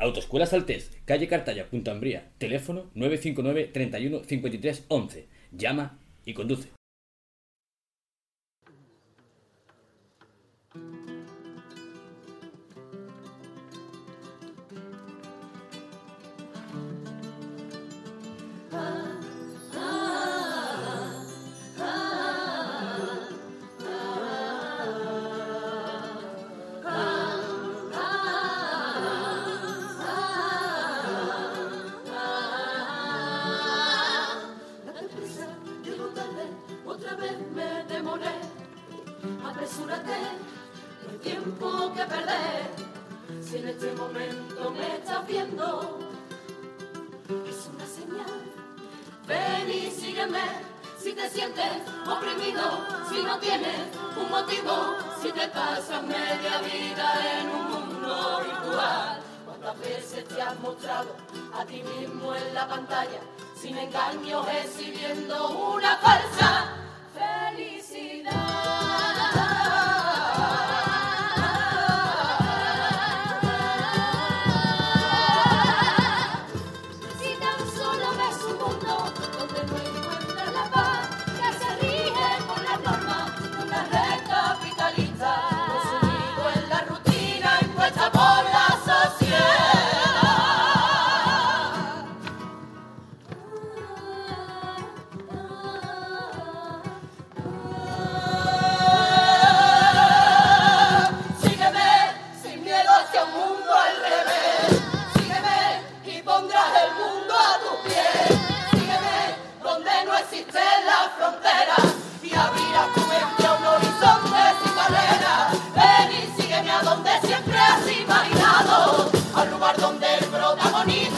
Autoescuela Saltés, calle Cartaya, Punta Ambría. Teléfono 959 31 53 11. Llama y conduce. Oprimido, si no tienes un motivo, si te pasas media vida en un mundo virtual. ¿Cuántas veces te has mostrado a ti mismo en la pantalla, sin engaños, exhibiendo una falsa need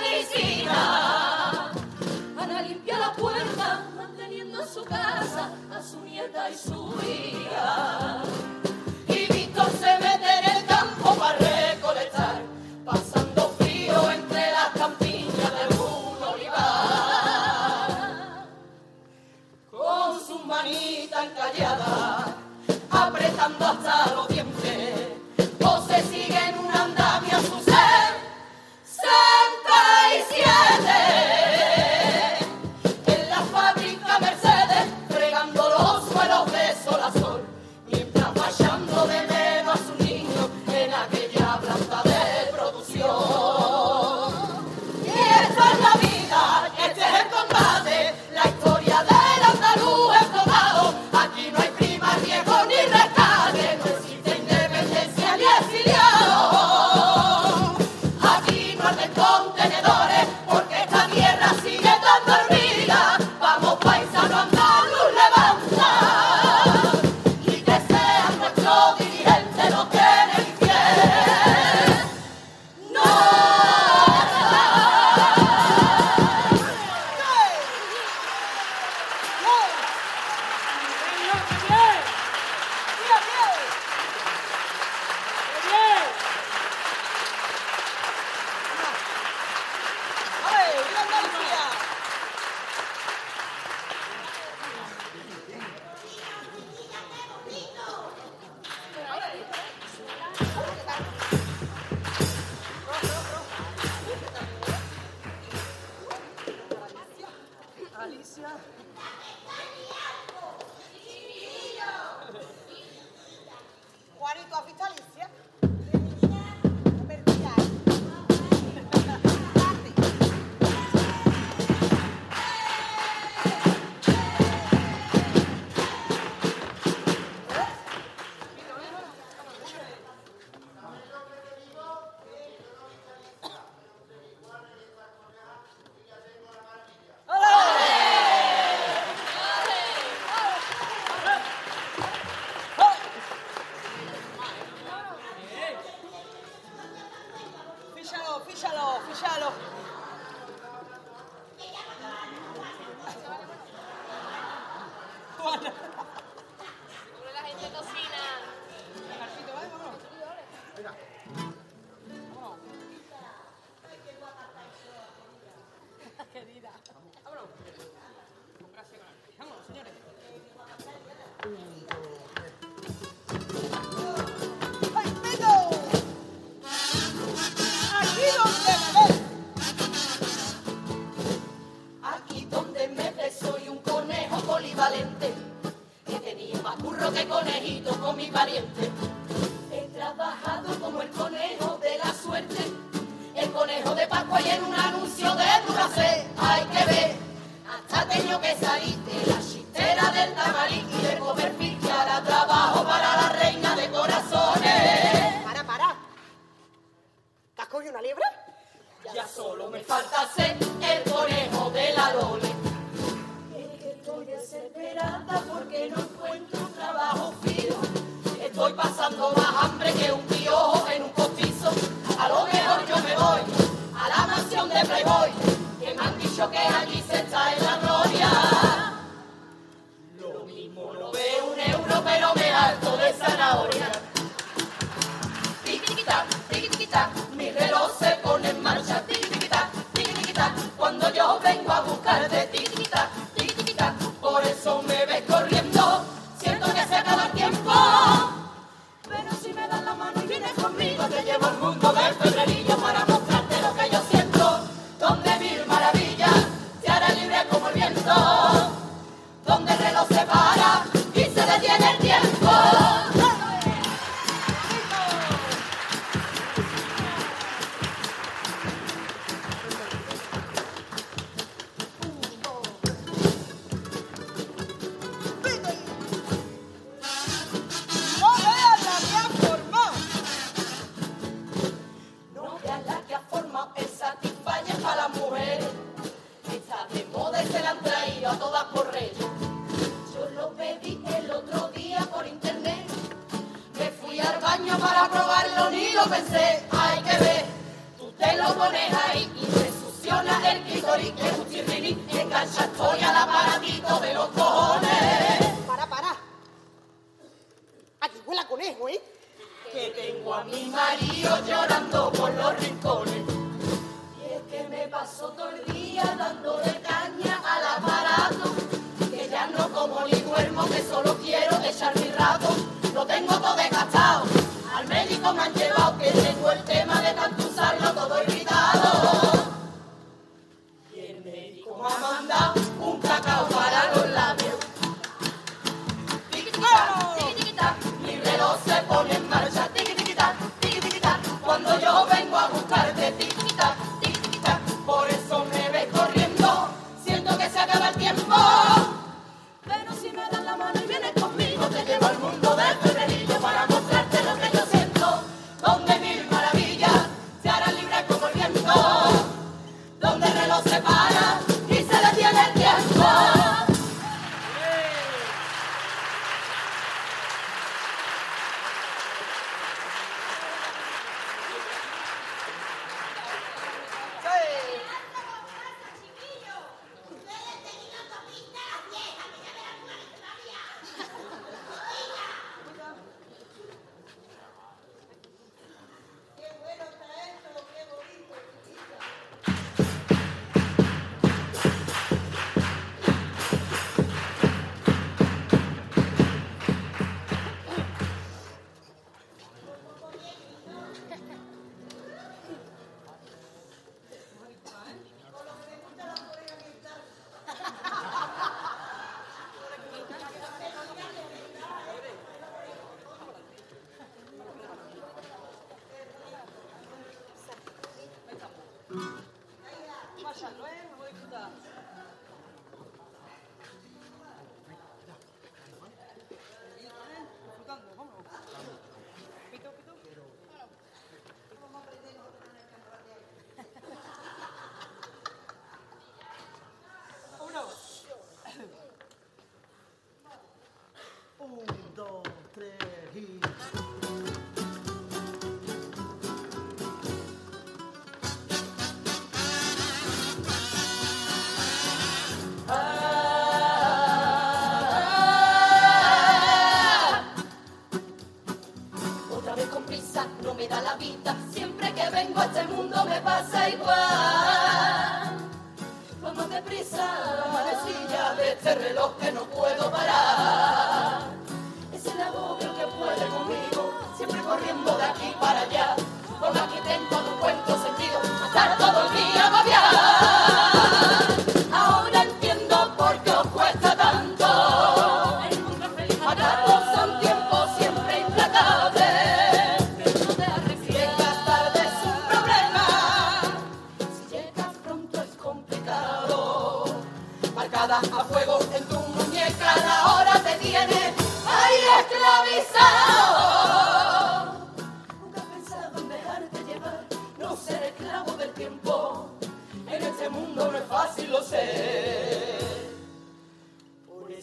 medicina. Ana limpia la puerta, manteniendo en su casa a su nieta y su hija. ¿Te has cogido una liebre? Ya solo me falta ser el conejo de la Lole. Es que estoy desesperada porque no encuentro un trabajo fijo. Estoy pasando más hambre que un piojo en un costizo. A lo mejor yo me voy a la mansión de Playboy, que me han dicho que allí se está en la gloria. Lo mismo no veo un euro, pero me harto de zanahoria. Yo vengo a buscarte. Tiquitiquita, tiquitiquita, por eso me ves corriendo. Siento que se acaba el tiempo. Pero si me das la mano y vienes conmigo, te llevo al mundo del pensé. Hay que ver, tú te lo pones ahí y te succiona el clítoris. Que un chirriní engancha estoy al aparatito de los cojones. Para, para. Aquí huele a conejo, ¿eh? que tengo a mi marido llorando por los rincones. Y es que me paso todo el día dándole caña al aparato, que ya no como ni duermo, que solo quiero echar mi rato. Lo tengo todo desgastado, al médico me han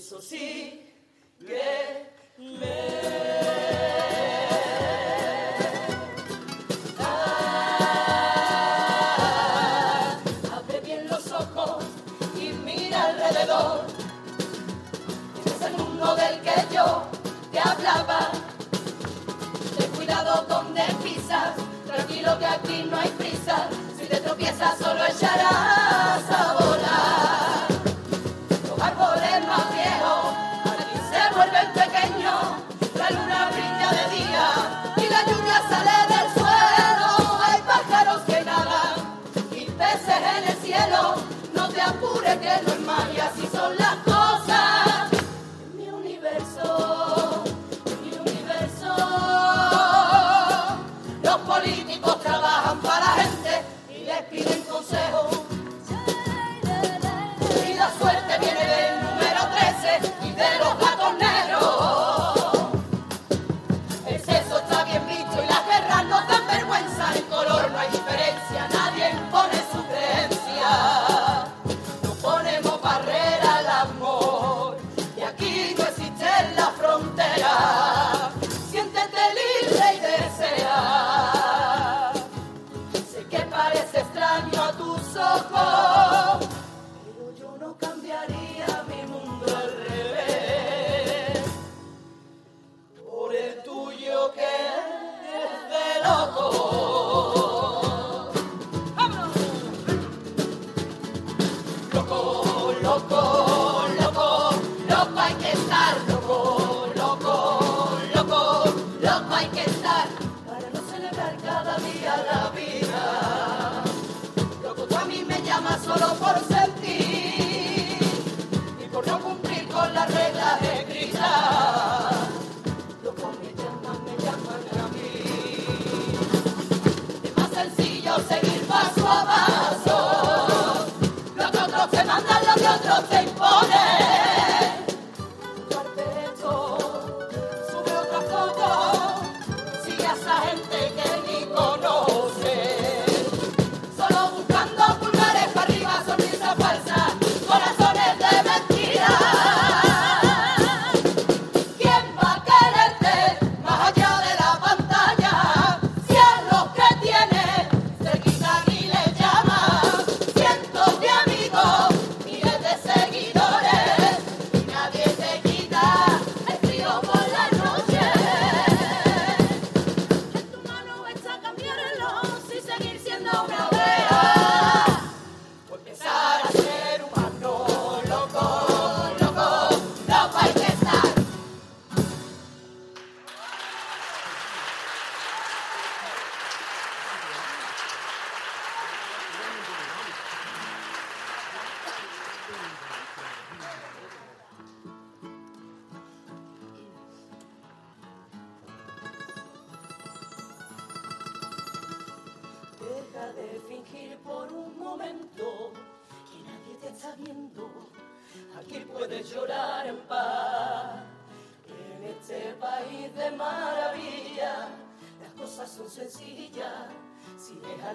Eso que me abre bien los ojos y mira alrededor. Ese es el mundo del que yo te hablaba. Ten cuidado donde pisas, tranquilo que aquí no hay prisa. Si te tropiezas solo echarás a volar. y así son las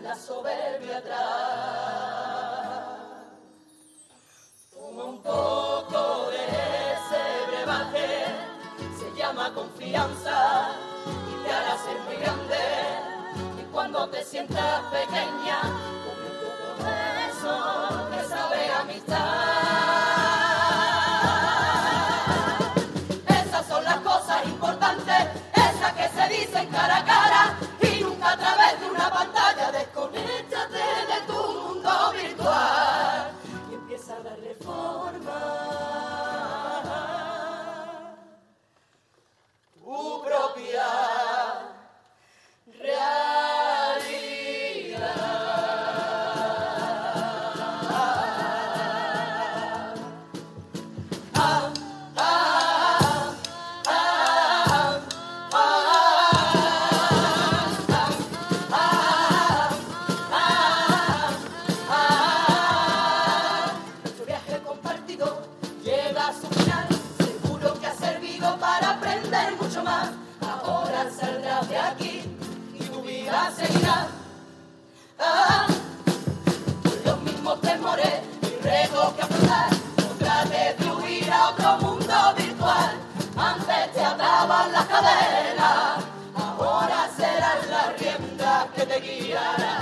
la soberbia atrás. Toma un poco de ese brebaje, se llama confianza y te hará ser muy grande. Y cuando te sientas pequeña, come un poco de eso que sabe amistad. Esas son las cosas importantes, esas que se dicen cara a cara. Club. Que te guiarán.